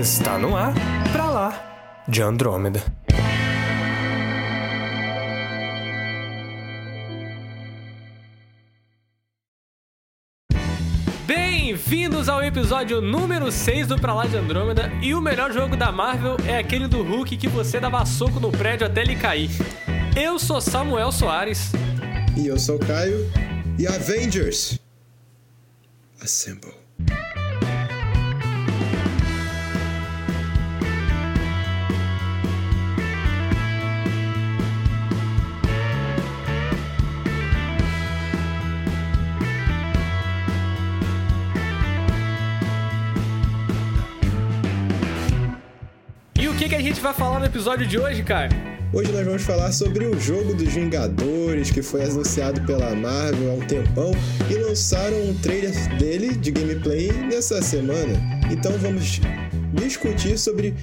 Está no ar, pra lá, de Andrômeda. Bem-vindos ao episódio número 6 do Pra Lá de Andrômeda e o melhor jogo da Marvel é aquele do Hulk que você dava soco no prédio até ele cair. Eu sou Samuel Soares. E eu sou Caio. E Avengers Assemble. A gente vai falar no episódio de hoje, cara? Hoje nós vamos falar sobre o jogo dos Vingadores que foi anunciado pela Marvel há um tempão e lançaram um trailer dele de gameplay nessa semana. Então vamos discutir sobre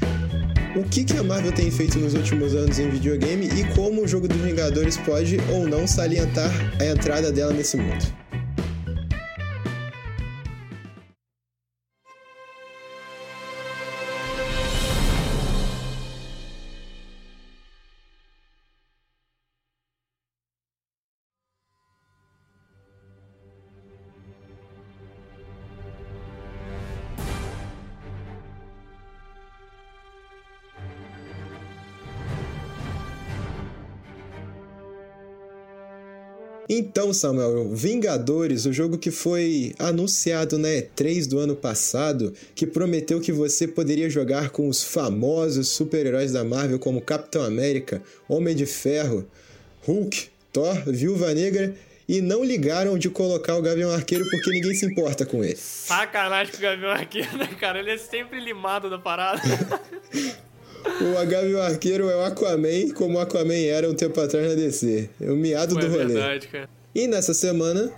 o que, que a Marvel tem feito nos últimos anos em videogame e como o jogo dos Vingadores pode ou não salientar a entrada dela nesse mundo. Então, Samuel, Vingadores, o jogo que foi anunciado na E3 do ano passado, que prometeu que você poderia jogar com os famosos super-heróis da Marvel como Capitão América, Homem de Ferro, Hulk, Thor, Viúva Negra e não ligaram de colocar o Gavião Arqueiro porque ninguém se importa com ele. Sacanagem com o Gavião Arqueiro, né, cara? Ele é sempre limado da parada. O Gavião Arqueiro é o Aquaman, como o Aquaman era um tempo atrás na DC. É o miado Pô, do é rolê. verdade, cara. E nessa semana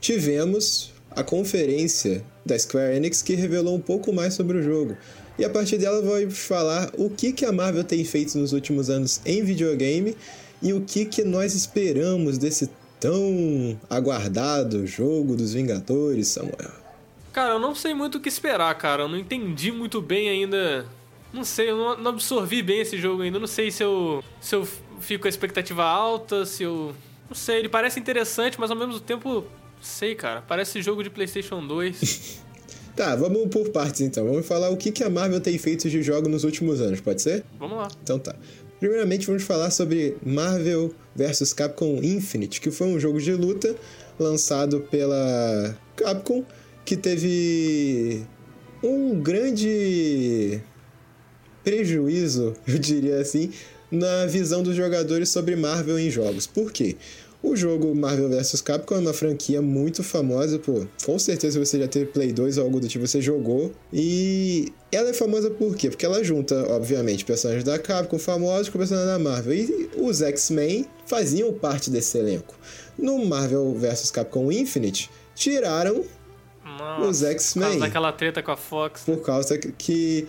tivemos a conferência da Square Enix que revelou um pouco mais sobre o jogo. E a partir dela vamos falar o que, que a Marvel tem feito nos últimos anos em videogame e o que, que nós esperamos desse tão aguardado jogo dos Vingadores, Samuel. Cara, eu não sei muito o que esperar, cara. Eu não entendi muito bem ainda. Não sei, eu não, absorvi bem esse jogo ainda. Não sei se eu, se eu fico com a expectativa alta, se eu. Não sei, ele parece interessante, mas ao mesmo tempo. Sei, cara. Parece jogo de PlayStation 2. Tá, vamos por partes então. Vamos falar o que a Marvel tem feito de jogo nos últimos anos, pode ser? Vamos lá. Então tá. Primeiramente vamos falar sobre Marvel vs Capcom Infinite, que foi um jogo de luta lançado pela Capcom, que teve um grande prejuízo, eu diria assim, na visão dos jogadores sobre Marvel em jogos. Por quê? O jogo Marvel vs Capcom é uma franquia muito famosa, pô. Com certeza você já teve Play 2 ou algo do tipo, você jogou. E ela é famosa por quê? Porque ela junta, obviamente, personagens da Capcom famosos com personagens da Marvel. E os X-Men faziam parte desse elenco. No Marvel vs Capcom Infinite, tiraram Nossa, os Por X-Men. causa daquela treta com a Fox. Por causa que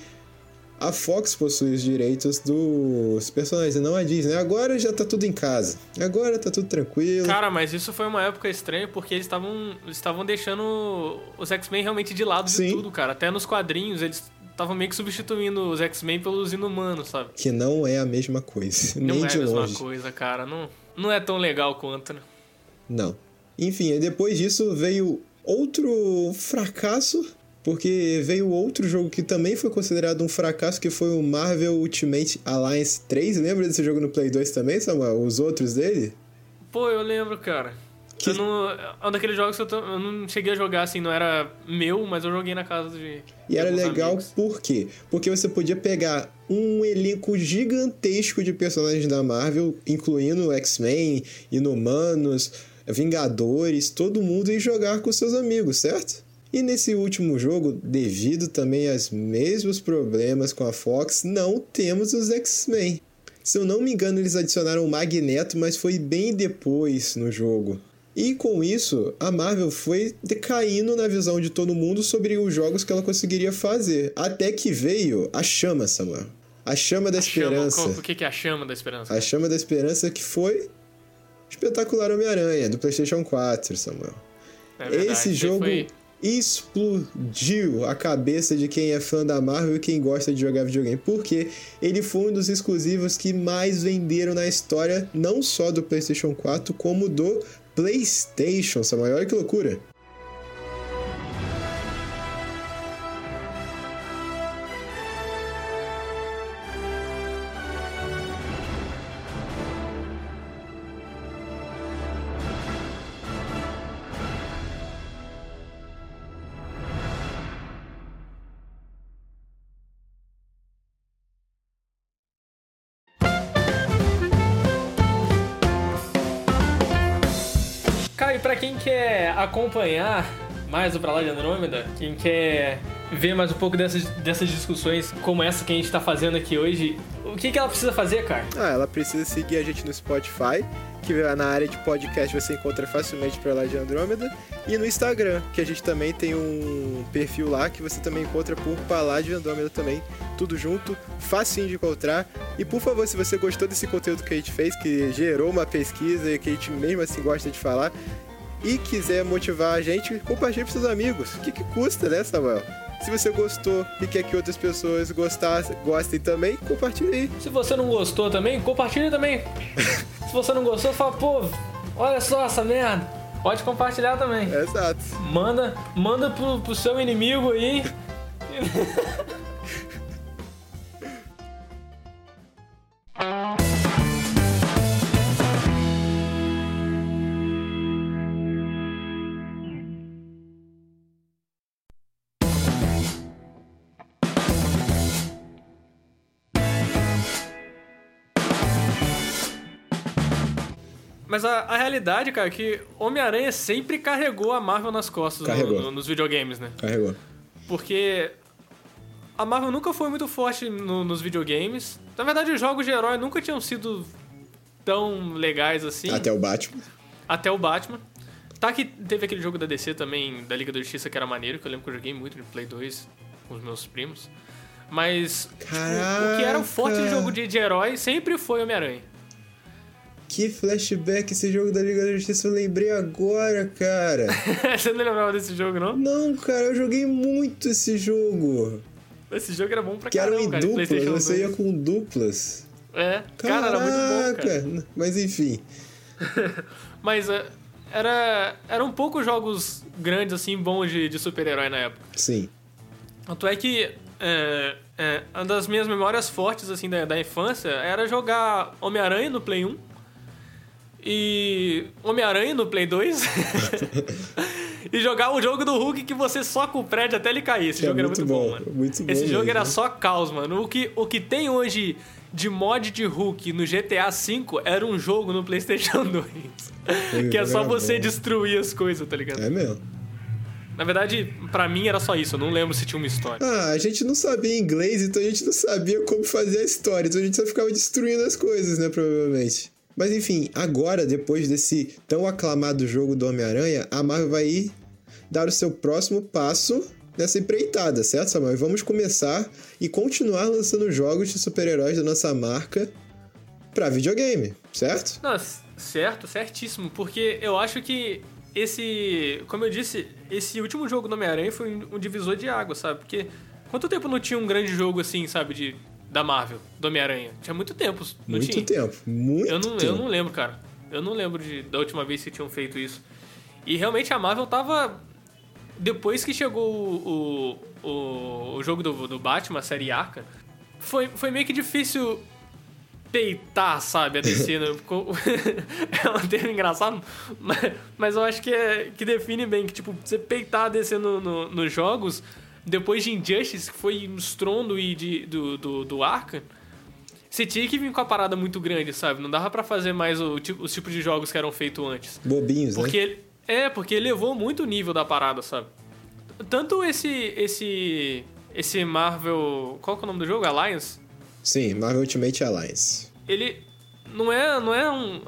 a Fox possui os direitos dos personagens e não a Disney. Agora já tá tudo em casa. Agora tá tudo tranquilo. Cara, mas isso foi uma época estranha porque eles estavam estavam deixando os X-Men realmente de lado de Sim. tudo, cara. Até nos quadrinhos eles estavam meio que substituindo os X-Men pelos inumanos, sabe? Que não é a mesma coisa. Não nem é de a mesma longe. coisa, cara. Não, não é tão legal quanto, né? Não. Enfim, depois disso veio outro fracasso. Porque veio outro jogo que também foi considerado um fracasso, que foi o Marvel Ultimate Alliance 3. Lembra desse jogo no Play 2 também, Samuel? Os outros dele? Pô, eu lembro, cara. Que- Eu não, é um daqueles jogos que eu, tô- eu não cheguei a jogar assim, não era meu, mas eu joguei na casa de. E era legal amigos. por quê? Porque você podia pegar um elenco gigantesco de personagens da Marvel, incluindo X-Men, Inumanos, Vingadores, todo mundo e jogar com seus amigos, certo? E nesse último jogo, devido também aos mesmos problemas com a Fox, não temos os X-Men. Se eu não me engano, eles adicionaram o Magneto, mas foi bem depois no jogo. E com isso, a Marvel foi decaindo na visão de todo mundo sobre os jogos que ela conseguiria fazer. Até que veio a chama, Samuel. A chama da Chama, esperança. qual- o que é a chama da esperança? A chama da esperança que foi Espetacular Homem-Aranha, do PlayStation 4, Samuel. É verdade, Esse jogo foi- explodiu a cabeça de quem é fã da Marvel e quem gosta de jogar videogame, porque ele foi um dos exclusivos que mais venderam na história, não só do PlayStation 4, como do PlayStation. Samuel, olha que loucura! Acompanhar mais o Pra Lá de Andrômeda, quem quer ver mais um pouco dessas, dessas discussões como essa que a gente tá fazendo aqui hoje, o que, que ela precisa fazer, cara? Ah, ela precisa seguir a gente no Spotify, que na área de podcast você encontra facilmente Pra Lá de Andrômeda, e no Instagram, que a gente também tem um perfil lá que você também encontra por Pra Lá de Andrômeda também, tudo junto, facinho de encontrar. E por favor, se você gostou desse conteúdo que a gente fez, que gerou uma pesquisa e que a gente mesmo assim gosta de falar, e quiser motivar a gente, compartilhe para seus amigos. O que, que custa, né, Samuel? Se você gostou e quer que outras pessoas gostassem, gostem também, compartilhe aí. Se você não gostou também, compartilhe também. Se você não gostou, fala, pô, olha só essa merda. Pode compartilhar também. Exato. Manda, manda pro, pro seu inimigo aí. Mas a, a realidade, cara, é que Homem-Aranha sempre carregou a Marvel nas costas no, no, nos videogames, né? Carregou. Porque a Marvel nunca foi muito forte no, nos videogames. Na verdade, os jogos de herói nunca tinham sido tão legais assim. Até o Batman. Até o Batman. Tá que teve aquele jogo da DC também, da Liga da Justiça, que era maneiro, que eu lembro que eu joguei muito de Play 2 com os meus primos. Mas tipo, o que era o forte jogo de, de herói sempre foi Homem-Aranha. Que flashback esse jogo da Liga da Justiça, eu lembrei agora, cara. Você não lembrava desse jogo, não? Não, cara, eu joguei muito esse jogo. Esse jogo era bom pra que caramba, Que era em duplas, você ia com duplas. É, Caraca, cara, era muito bom, cara. Mas enfim. Mas uh, era, eram poucos jogos grandes, assim, bons de, de super-herói na época. Sim. Tanto é que é, é, uma das minhas memórias fortes, assim, da, da infância era jogar Homem-Aranha no Play 1 e Homem-Aranha no Play 2 e jogar o jogo do Hulk que você só com o prédio até ele cair. Esse é jogo era muito bom, bom mano. Muito bom Esse mesmo. jogo era só caos, mano. O que, o que tem hoje de mod de Hulk no GTA V era um jogo no PlayStation 2. que é só você destruir as coisas, tá ligado? É mesmo. Na verdade, para mim era só isso, eu não lembro se tinha uma história. Ah, a gente não sabia inglês, então a gente não sabia como fazer a história, então a gente só ficava destruindo as coisas, né, provavelmente. Mas enfim, agora, depois desse tão aclamado jogo do Homem-Aranha, a Marvel vai dar o seu próximo passo nessa empreitada, certo, Samuel? Vamos começar e continuar lançando jogos de super-heróis da nossa marca para videogame, certo? Não, certo, certíssimo, porque eu acho que esse, como eu disse, esse último jogo do Homem-Aranha foi um divisor de água, sabe? Porque quanto tempo não tinha um grande jogo assim, sabe, de da Marvel, do Homem-Aranha. Tinha muito tempo, muito tinha? tempo, muito eu não, tempo. Eu não lembro, cara. Eu não lembro de, da última vez que tinham feito isso. E realmente a Marvel tava... Depois que chegou o, o, o jogo do, do Batman, a série Arca, foi, foi meio que difícil peitar, sabe, a DC. Né? é um termo engraçado, mas, mas eu acho que, é, que define bem que, tipo, você peitar a DC no, no, nos jogos depois de Injustice, que foi um estrondo e de, do, do, do Arkham, você tinha que vir com a parada muito grande, sabe? Não dava para fazer mais o, tipo, os tipos de jogos que eram feitos antes. Bobinhos, porque né? Ele, é, porque elevou muito o nível da parada, sabe? Tanto esse esse esse Marvel, qual que é o nome do jogo? Alliance? Sim, Marvel Ultimate Alliance. Ele não é não é um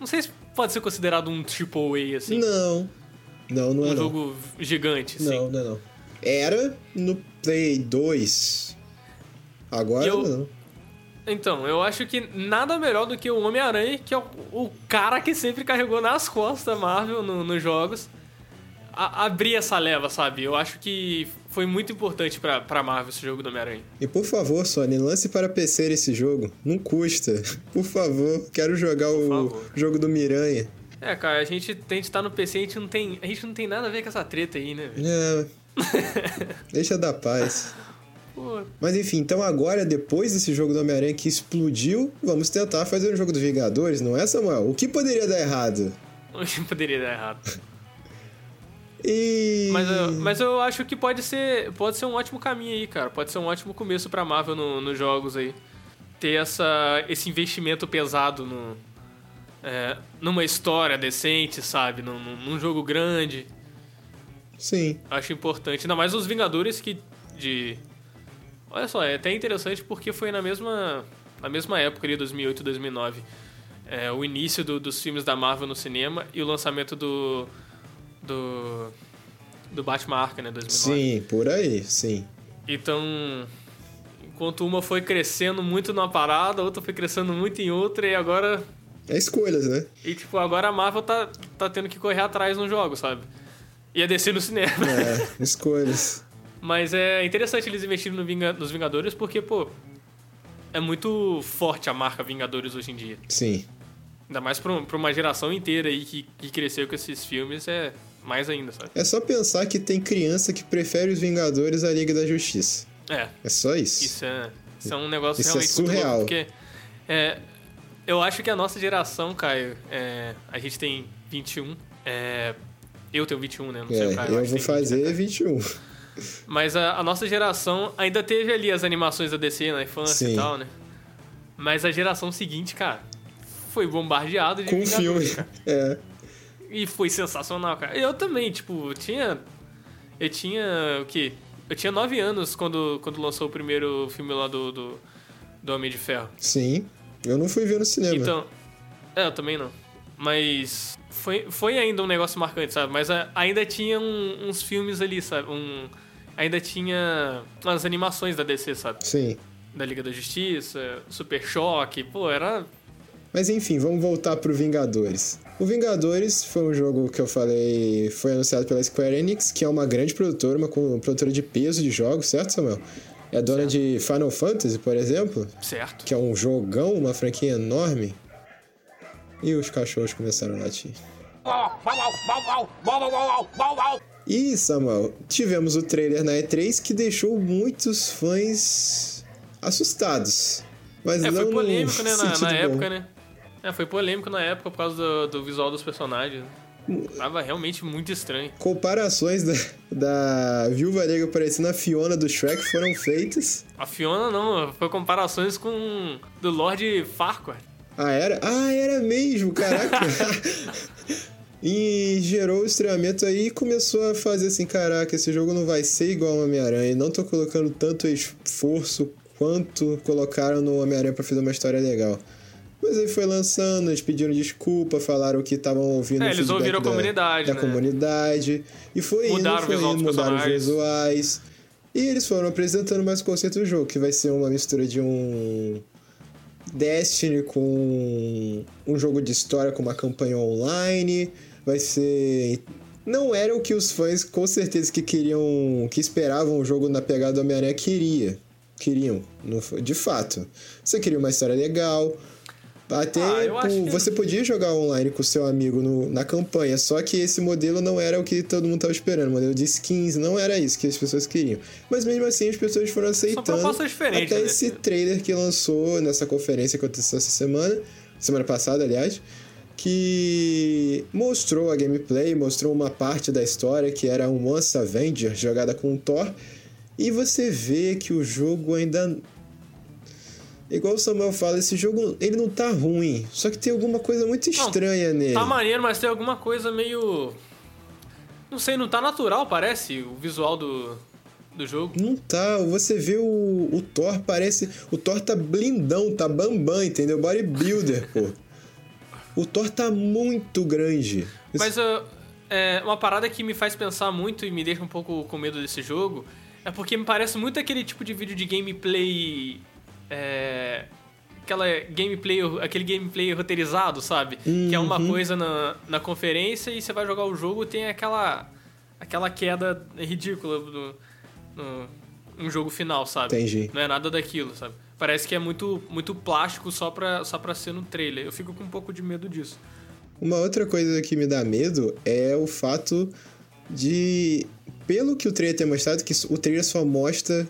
não sei se pode ser considerado um triple A assim. Não. Não, não um é. Um jogo não. gigante, assim. Não, não é não. Era no Play 2. Agora eu... não. Então, eu acho que nada melhor do que o Homem-Aranha, que é o, o, cara que sempre carregou nas costas a Marvel no, nos jogos. a- abrir essa leva, sabe? Eu acho que foi muito importante pra, pra Marvel esse jogo do Homem-Aranha. E por favor, Sony, lance para PC esse jogo. Não custa. Por favor, quero jogar o jogo do Miranha. É, cara, a gente tem de estar no PC, a gente não tem, a gente não tem nada a ver com essa treta aí, né? velho? É. Deixa dar paz. Mas enfim, então agora, depois desse jogo do Homem-Aranha que explodiu, vamos tentar fazer um jogo dos Vingadores, não é, Samuel? O que poderia dar errado? o que poderia dar errado. E. Mas, eu- mas eu acho que pode ser, pode ser um ótimo caminho aí, cara. Pode ser um ótimo começo pra Marvel no- nos jogos aí. Ter essa, esse investimento pesado no, é, numa história decente, sabe? Num- num jogo grande. Sim. Acho importante. Ainda mais os Vingadores que de... Olha só, é até interessante porque foi na mesma, na mesma época ali, 2008, 2009. É, o início do- dos filmes da Marvel no cinema e o lançamento do... do... do Batman Arkham, né, 2009. Sim, por aí, sim. Então, enquanto uma foi crescendo muito numa parada, a outra foi crescendo muito em outra, e agora. É escolhas, né? E tipo, agora a Marvel tá, tá tendo que correr atrás no jogo, sabe? E a descer no cinema. É, escolhas. Mas é interessante eles investirem no Vinga- nos Vingadores porque, pô, é muito forte a marca Vingadores hoje em dia. Sim. Ainda mais pra, pra uma geração inteira aí que, que cresceu com esses filmes, é mais ainda, sabe? É só pensar que tem criança que prefere os Vingadores à Liga da Justiça. É, É só isso. Isso é, isso é um negócio Isso é realmente muito surreal. louco, porque é, eu acho que a nossa geração, Caio, é, a gente tem 21, é, eu tenho 21, né? Não sei É, o Caio, eu vou tem 20, né, fazer Caio? 21. Mas a, a nossa geração ainda teve ali as animações da DC na infância Sim. e tal, né? Mas a geração seguinte, cara, foi bombardeado de Com filme. cara. É. E foi sensacional, cara. Eu também, tipo, eu tinha. Eu tinha. O quê? Eu tinha 9 anos quando, quando lançou o primeiro filme lá do, do, do Homem de Ferro. Sim. Eu não fui ver no cinema. Então. É, eu também não. Mas. Foi, foi ainda um negócio marcante, sabe? Mas a- ainda tinha um- uns filmes ali, sabe? Um, ainda tinha umas animações da DC, sabe? Sim. Da Liga da Justiça, Super Choque. Pô, era. Mas enfim, vamos voltar pro Vingadores. O Vingadores foi um jogo que eu falei, foi anunciado pela Square Enix, que é uma grande produtora, uma produtora de peso de jogos, certo, Samuel? É dona de Final Fantasy, por exemplo, Certo. que é um jogão, uma franquia enorme. E os cachorros começaram a latir. E, Samuel, tivemos o trailer na E3 que deixou muitos fãs assustados. Mas É, não foi polêmico, né? Na, na época, né? É, foi polêmico na época por causa do, do visual dos personagens. Tava realmente muito estranho. Comparações da, da Viúva Negra parecendo a Fiona do Shrek foram feitas. A Fiona não, foi comparações com do Lord Farquaad. Ah, era? Ah, era mesmo, caraca. e gerou o estranhamento aí e começou a fazer assim, caraca, esse jogo não vai ser igual ao Homem-Aranha. Não tô colocando tanto esforço quanto colocaram no Homem-Aranha pra fazer uma história legal. Mas aí foi lançando, eles pediram desculpa, falaram que estavam ouvindo É, eles ouviram a da, comunidade, da né? comunidade. E foi Mudaram indo, foi indo, mudaram os visuais. E eles foram apresentando mais o conceito do jogo, que vai ser uma mistura de um Destiny com um jogo de história com uma campanha online. Vai ser. Não era o que os fãs, com certeza, que queriam. que esperavam o jogo na pegada do Homem-Aranha queria. Queriam, de fato. Você queria uma história legal. Até Ah, você podia jogar online com seu amigo no- na campanha, só que esse modelo não era o que todo mundo estava esperando. O modelo de skins não era isso que as pessoas queriam. Mas mesmo assim as pessoas foram aceitando. Até né? esse trailer que lançou nessa conferência que aconteceu essa semana, semana passada, aliás, que mostrou a gameplay, mostrou uma parte da história que era um Once Avenger jogada com o Thor, e você vê que o jogo ainda Igual o Samuel fala, esse jogo ele não tá ruim, só que tem alguma coisa muito estranha nele. Tá maneiro, mas tem alguma coisa meio. Não sei, não tá natural, parece, o visual do, do jogo. Não tá, você vê o, o Thor, parece. O Thor tá blindão, tá bambam, entendeu? Bodybuilder, pô. O Thor tá muito grande. Mas uh, é, uma parada que me faz pensar muito e me deixa um pouco com medo desse jogo é porque me parece muito aquele tipo de vídeo de gameplay. É, aquela gameplay, aquele gameplay roteirizado, sabe? Que é uma Uhum. coisa na, na conferência e você vai jogar o jogo tem aquela aquela queda ridícula do, no, um jogo final, sabe? Entendi. Não é nada daquilo, sabe? Parece que é muito, muito plástico só pra, só pra ser no trailer. Eu fico com um pouco de medo disso. Uma outra coisa que me dá medo é o fato de. Pelo que o trailer tem mostrado, que o trailer só mostra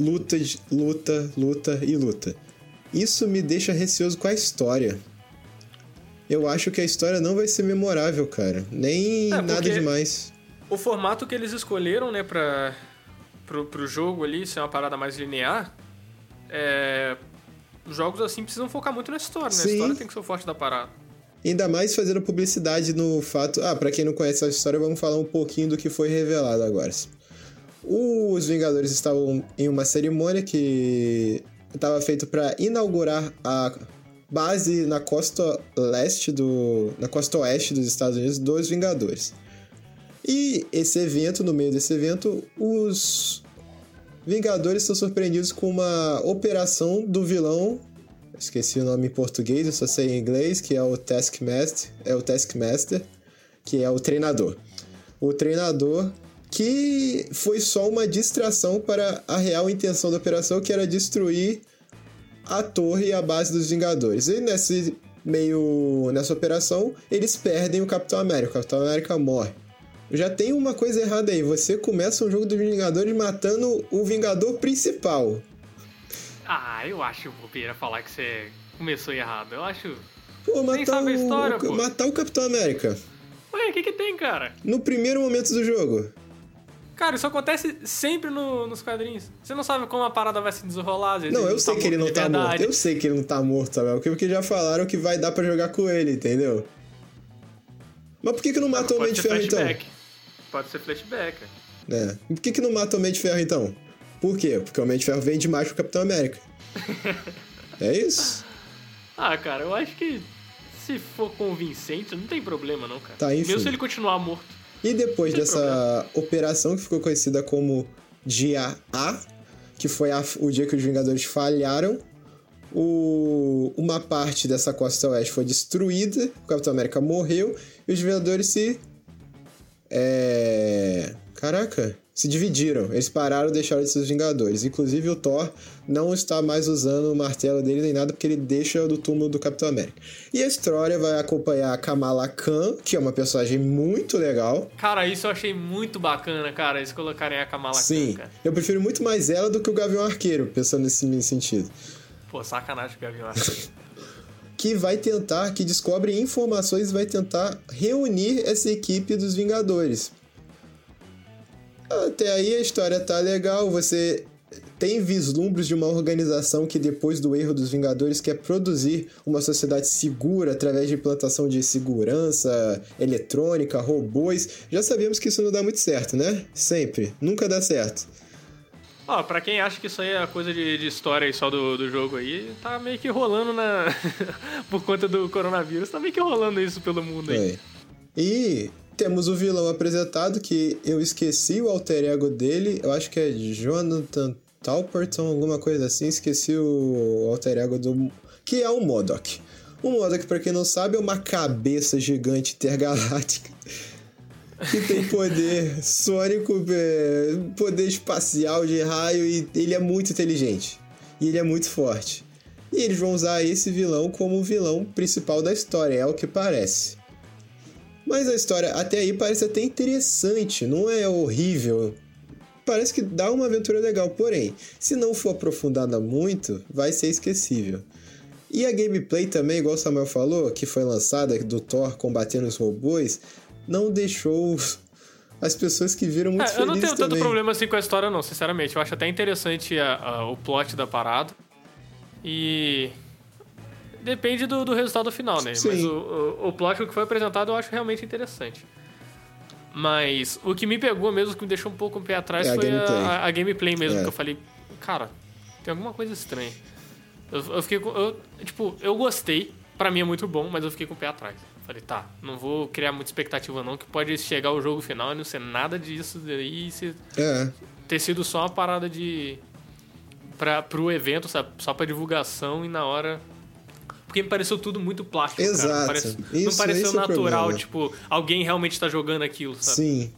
luta, luta, luta e luta. Isso me deixa receoso com a história. Eu acho que a história não vai ser memorável, cara. Nem É, nada demais. O formato que eles escolheram, né, pra, pro, pro jogo ali ser uma parada mais linear, é. Os jogos assim precisam focar muito na história, né? Sim. A história tem que ser o forte da parada. Ainda mais fazendo publicidade no fato. Ah, pra quem não conhece a história, vamos falar um pouquinho do que foi revelado agora. Os Vingadores estavam em uma cerimônia que estava feito para inaugurar a base na costa leste do. na costa oeste dos Estados Unidos dos Vingadores. E esse evento, no meio desse evento, os Vingadores são surpreendidos com uma operação do vilão esqueci o nome em português, eu só sei em inglês, que é o Taskmaster, é o Taskmaster, que é o treinador. O treinador que foi só uma distração para a real intenção da operação, que era destruir a torre e a base dos Vingadores. E nesse meio nessa operação, eles perdem o Capitão América. O Capitão América morre. Já tem uma coisa errada aí. Você começa um jogo dos Vingadores matando o Vingador principal. Ah, eu acho bobeira falar que você começou errado. Eu acho. Pô, Nem matar, sabe a história, o, pô. matar o Capitão América. Ué, o que, que tem, cara? No primeiro momento do jogo. Cara, isso acontece sempre no- nos quadrinhos. Você não sabe como a parada vai se desenrolar, às vezes. Não, eu sei que ele não tá morto. verdade. Eu sei que ele não tá morto, Samuel. Porque já falaram que vai dar pra jogar com ele, entendeu? Mas por que, que não matou o Homem de ser Ferro então? flashback. Pode ser flashback. É. E por que, que não mata o Homem de Ferro então? Por quê? Porque o Homem de Ferro vem demais pro Capitão América. é isso? Ah, cara, eu acho que se for convincente, não tem problema, não, cara. Tá, enfim. Mesmo se ele continuar morto. E depois dessa operação que ficou conhecida como Dia A, que foi a- o dia que os Vingadores falharam, o- uma parte dessa costa oeste foi destruída, o Capitão América morreu e os Vingadores se. É. Caraca, se dividiram. Eles pararam e deixaram de ser os Vingadores. Inclusive o Thor não está mais usando o martelo dele nem nada porque ele deixa do túmulo do Capitão América. E a história vai acompanhar a Kamala Khan, que é uma personagem muito legal. Cara, isso eu achei muito bacana, cara, eles colocarem a Kamala Khan, Sim, eu prefiro muito mais ela do que o Gavião Arqueiro, pensando nesse sentido. Pô, sacanagem o Gavião Arqueiro. Que vai tentar, que descobre informações e vai tentar reunir essa equipe dos Vingadores. Até aí a história tá legal, você tem vislumbres de uma organização que depois do erro dos Vingadores quer produzir uma sociedade segura através de implantação de segurança eletrônica, robôs. Já sabemos que isso não dá muito certo, né? Sempre, nunca dá certo. Ó, pra quem acha que isso aí é coisa de, de história aí só do, do jogo aí, tá meio que rolando na. Por conta do coronavírus, tá meio que rolando isso pelo mundo aí. Foi. E temos o vilão apresentado, que eu esqueci o alter ego dele, eu acho que é Jonathan Talperton, alguma coisa assim, esqueci o alter ego do. que é o Modok. O Modok, pra quem não sabe, é uma cabeça gigante intergaláctica. Que tem poder sônico, é, poder espacial de raio e ele é muito inteligente. E ele é muito forte. E eles vão usar esse vilão como o vilão principal da história, é o que parece. Mas a história até aí parece até interessante, não é horrível. Parece que dá uma aventura legal, porém, se não for aprofundada muito, vai ser esquecível. E a gameplay também, igual o Samuel falou, que foi lançada do Thor combatendo os robôs, não deixou as pessoas que viram muito É, eu não felizes tenho tanto também. problema assim com a história, não, sinceramente. Eu acho até interessante a- a- o plot da parada. E. Depende do, do resultado final, né? Sim. Mas o, o, o plot que foi apresentado eu acho realmente interessante. Mas o que me pegou mesmo, que me deixou um pouco o pé atrás, É a foi a, gameplay. a- a gameplay mesmo, É. que eu falei, cara, tem alguma coisa estranha. Eu, eu fiquei com. eu- tipo, eu gostei, pra mim é muito bom, mas eu fiquei com o pé atrás. Falei, tá, não vou criar muita expectativa, não, que pode chegar o jogo final e não ser nada disso daí e ser, É, ter sido só uma parada de. Pra, pro evento, sabe? Só pra divulgação e na hora. Porque me pareceu tudo muito plástico, cara. Não, Exato. parece- não Isso- pareceu esse é natural, problema. tipo, alguém realmente tá jogando aquilo, sabe? sim.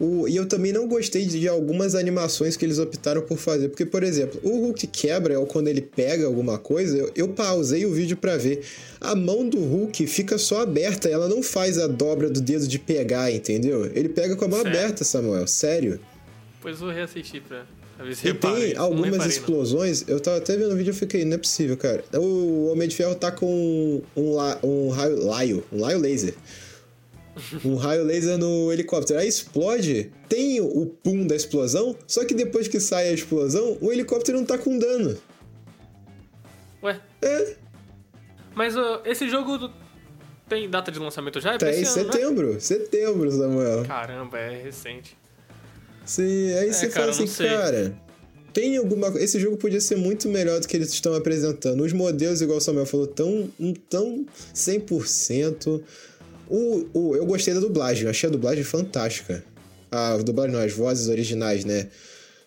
O, e eu também não gostei de algumas animações que eles optaram por fazer. Porque, por exemplo, o Hulk quebra ou quando ele pega alguma coisa, eu, eu pausei o vídeo para ver. A mão do Hulk fica só aberta, ela não faz a dobra do dedo de pegar, entendeu? Ele pega com a mão aberta, Samuel. Sério. Pois vou reassistir pra, E tem algumas explosões, não. eu tava até vendo o vídeo e fiquei, não é possível, cara. O Homem de Ferro tá com um, um, um raio, laio, um laio laser um raio laser no helicóptero. Aí explode, tem o pum da explosão, só que depois que sai a explosão, o helicóptero não tá com dano. Ué? É. Mas uh, esse jogo tem data de lançamento já? É tem, ano, setembro. Né? Setembro, Samuel. Caramba, é recente. Sim, aí é, você cara, fala assim, cara, tem alguma Esse jogo podia ser muito melhor do que eles estão apresentando. Os modelos, igual o Samuel falou, tão, tão 100%. O, o, eu gostei da dublagem, eu achei a dublagem fantástica. A dublagem não, as vozes originais, né?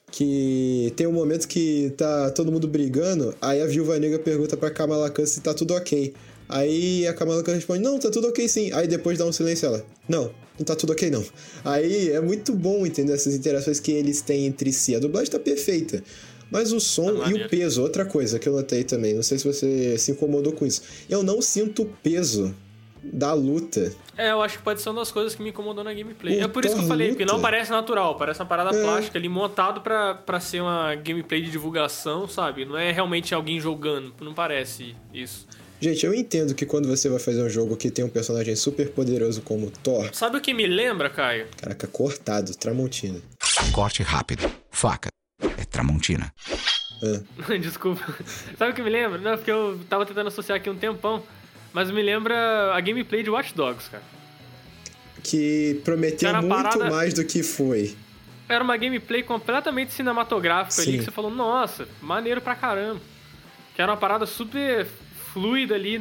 Que tem um momento que tá todo mundo brigando, aí a viúva negra pergunta pra Kamala Khan se tá tudo ok. Aí a Kamala Khan responde, não, tá tudo ok sim. Aí depois dá um silêncio ela, não, não tá tudo ok não. Aí é muito bom entender essas interações que eles têm entre si. A dublagem tá perfeita. Mas o som tá e o peso, outra coisa que eu notei também, não sei se você se incomodou com isso. Eu não sinto peso da luta. É, eu acho que pode ser uma das coisas que me incomodou na gameplay. O é por isso que eu falei, luta. porque não parece natural, parece uma parada é. plástica ali montado pra, pra ser uma gameplay de divulgação, sabe? Não é realmente alguém jogando, não parece isso. Gente, eu entendo que quando você vai fazer um jogo que tem um personagem super poderoso como Thor. Sabe o que me lembra, Caio? Caraca, cortado, Tramontina. Corte rápido, faca. É Tramontina. Ah. Desculpa. Sabe o que me lembra? Não, porque eu tava tentando associar aqui um tempão. Mas me lembra a gameplay de Watch Dogs, cara. Que prometeu muito parada... mais do que foi. Era uma gameplay completamente cinematográfica Sim. ali, que você falou, nossa, maneiro pra caramba. Que era uma parada super fluida ali,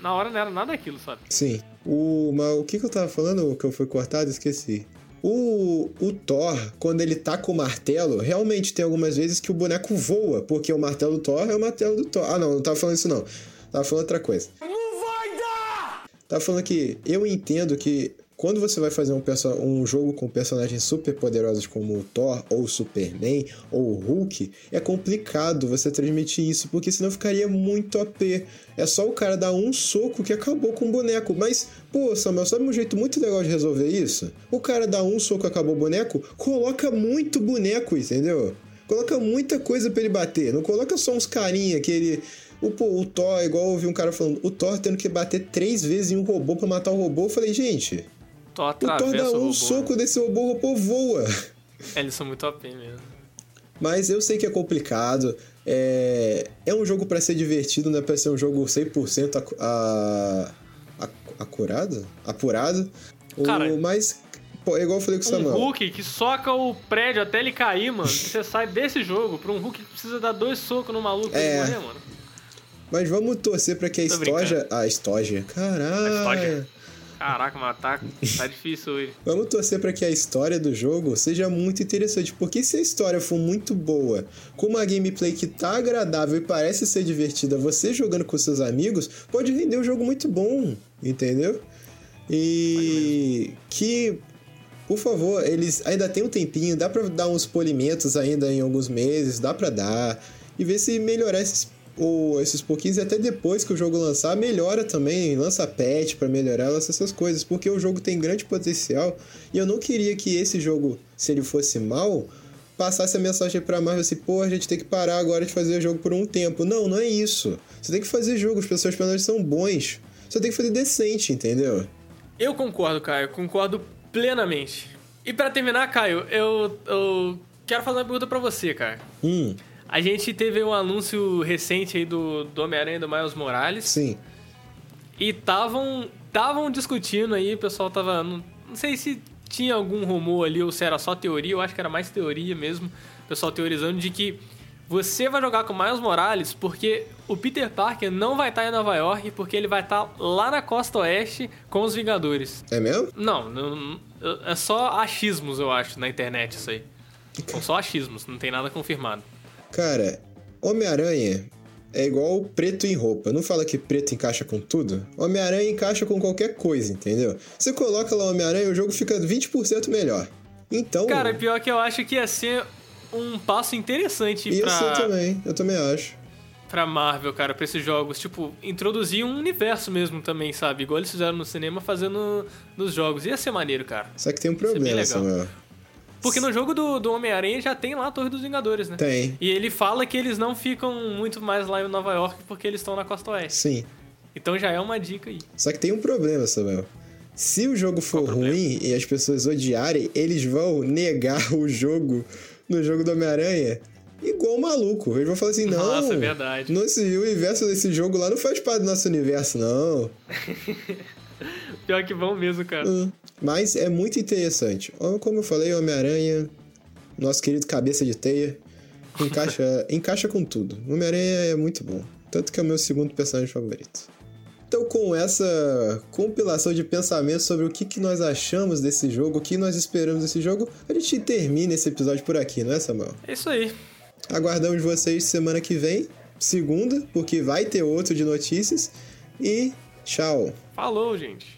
na hora não era nada daquilo, sabe? Sim. O, mas, o que, que eu tava falando que eu fui cortado? Esqueci. O, o Thor, quando ele tá com o martelo, realmente tem algumas vezes que o boneco voa, porque o martelo do Thor é o martelo do Thor. Ah, não, não tava falando isso não. Tava falando outra coisa. Não vai dar! Tava falando que eu entendo que quando você vai fazer um, um jogo com personagens super poderosos como o Thor, ou o Superman, ou o Hulk, é complicado você transmitir isso, porque senão ficaria muito AP. É só o cara dar um soco que acabou com o boneco. Mas, pô, Samuel, sabe um jeito muito legal de resolver isso? O cara dá um soco e acabou o boneco, coloca muito boneco, entendeu? Coloca muita coisa para ele bater. Não coloca só uns carinha que ele o, o Thor, igual eu ouvi um cara falando, o Thor tendo que bater três vezes em um robô para matar o robô. Eu falei, gente, Thor o Thor dá um robô, soco né? desse robô, o robô voa. É, eles são muito OP mesmo. Mas eu sei que é complicado. É, é um jogo para ser divertido, não é pra ser um jogo 100% a, a, a, acurado? Apurado. Cara, o, mas, pô, é igual eu falei com o Samuel. Um Hulk que soca o prédio até ele cair, mano. Você sai desse jogo pra um Hulk que precisa dar dois socos no maluco é, morrer, mano. Mas vamos torcer para que a Estoja. A Estoja. Caralho. Caraca, mas tá, tá difícil hoje. Vamos torcer para que a história do jogo seja muito interessante, porque se a história for muito boa, com uma gameplay que tá agradável e parece ser divertida, você jogando com seus amigos, pode render um jogo muito bom, entendeu? E que por favor, eles ainda tem um tempinho, dá para dar uns polimentos ainda em alguns meses, dá para dar e ver se melhorar esses ou esses pouquinhos e até depois que o jogo lançar, melhora também, lança patch para melhorar, lança essas coisas, porque o jogo tem grande potencial e eu não queria que esse jogo, se ele fosse mal, passasse a mensagem pra Marvel assim, pô, a gente tem que parar agora de fazer o jogo por um tempo. Não, não é isso. Você tem que fazer jogo, os seus personagens são bons. Você tem que fazer decente, entendeu? Eu concordo, Caio, concordo plenamente. E para terminar, Caio, eu, eu quero fazer uma pergunta para você, cara. Hum. A gente teve um anúncio recente aí do, do Homem-Aranha do Miles Morales. Sim. E estavam estavam discutindo aí, o pessoal tava. Não, não, sei se tinha algum rumor ali ou se era só teoria, eu acho que era mais teoria mesmo. O pessoal teorizando de que você vai jogar com Miles Morales porque o Peter Parker não vai estar em Nova York porque ele vai estar lá na costa oeste com os Vingadores. É mesmo? Não, não é só achismos, eu acho, na internet isso aí. São só achismos, não tem nada confirmado. Cara, Homem-Aranha, é igual preto em roupa. Não fala que preto encaixa com tudo? Homem-Aranha encaixa com qualquer coisa, entendeu? Você coloca lá Homem-Aranha o jogo fica 20% melhor. Então. Cara, pior que eu acho que ia ser um passo interessante Isso pra, eu também, eu também acho. pra Marvel, cara, pra esses jogos. Tipo, introduzir um universo mesmo também, sabe? Igual eles fizeram no cinema, fazendo nos jogos. Ia ser maneiro, cara. Só que tem um problema. Samuel. Porque no jogo do, do Homem-Aranha já tem lá a Torre dos Vingadores, né? Tem. E ele fala que eles não ficam muito mais lá em Nova York porque eles estão na costa oeste. Sim. Então já é uma dica aí. Só que tem um problema, Samuel. Se o jogo for ruim e as pessoas odiarem, eles vão negar o jogo no jogo do Homem-Aranha igual maluco. Eles vão falar assim, não. Nossa, é verdade. Nosso, o universo desse jogo lá não faz parte do nosso universo, não. Pior que vão mesmo, cara. Hum, Mas é muito interessante. Como eu falei, Homem-Aranha, nosso querido cabeça de teia, encaixa, encaixa com tudo. Homem-Aranha é muito bom. Tanto que é o meu segundo personagem favorito. Então, com essa compilação de pensamentos sobre o que, que nós achamos desse jogo, o que nós esperamos desse jogo, a gente termina esse episódio por aqui, não é, Samuel? É isso aí. Aguardamos vocês semana que vem, segunda, porque vai ter outro de notícias. E tchau! Falou, gente.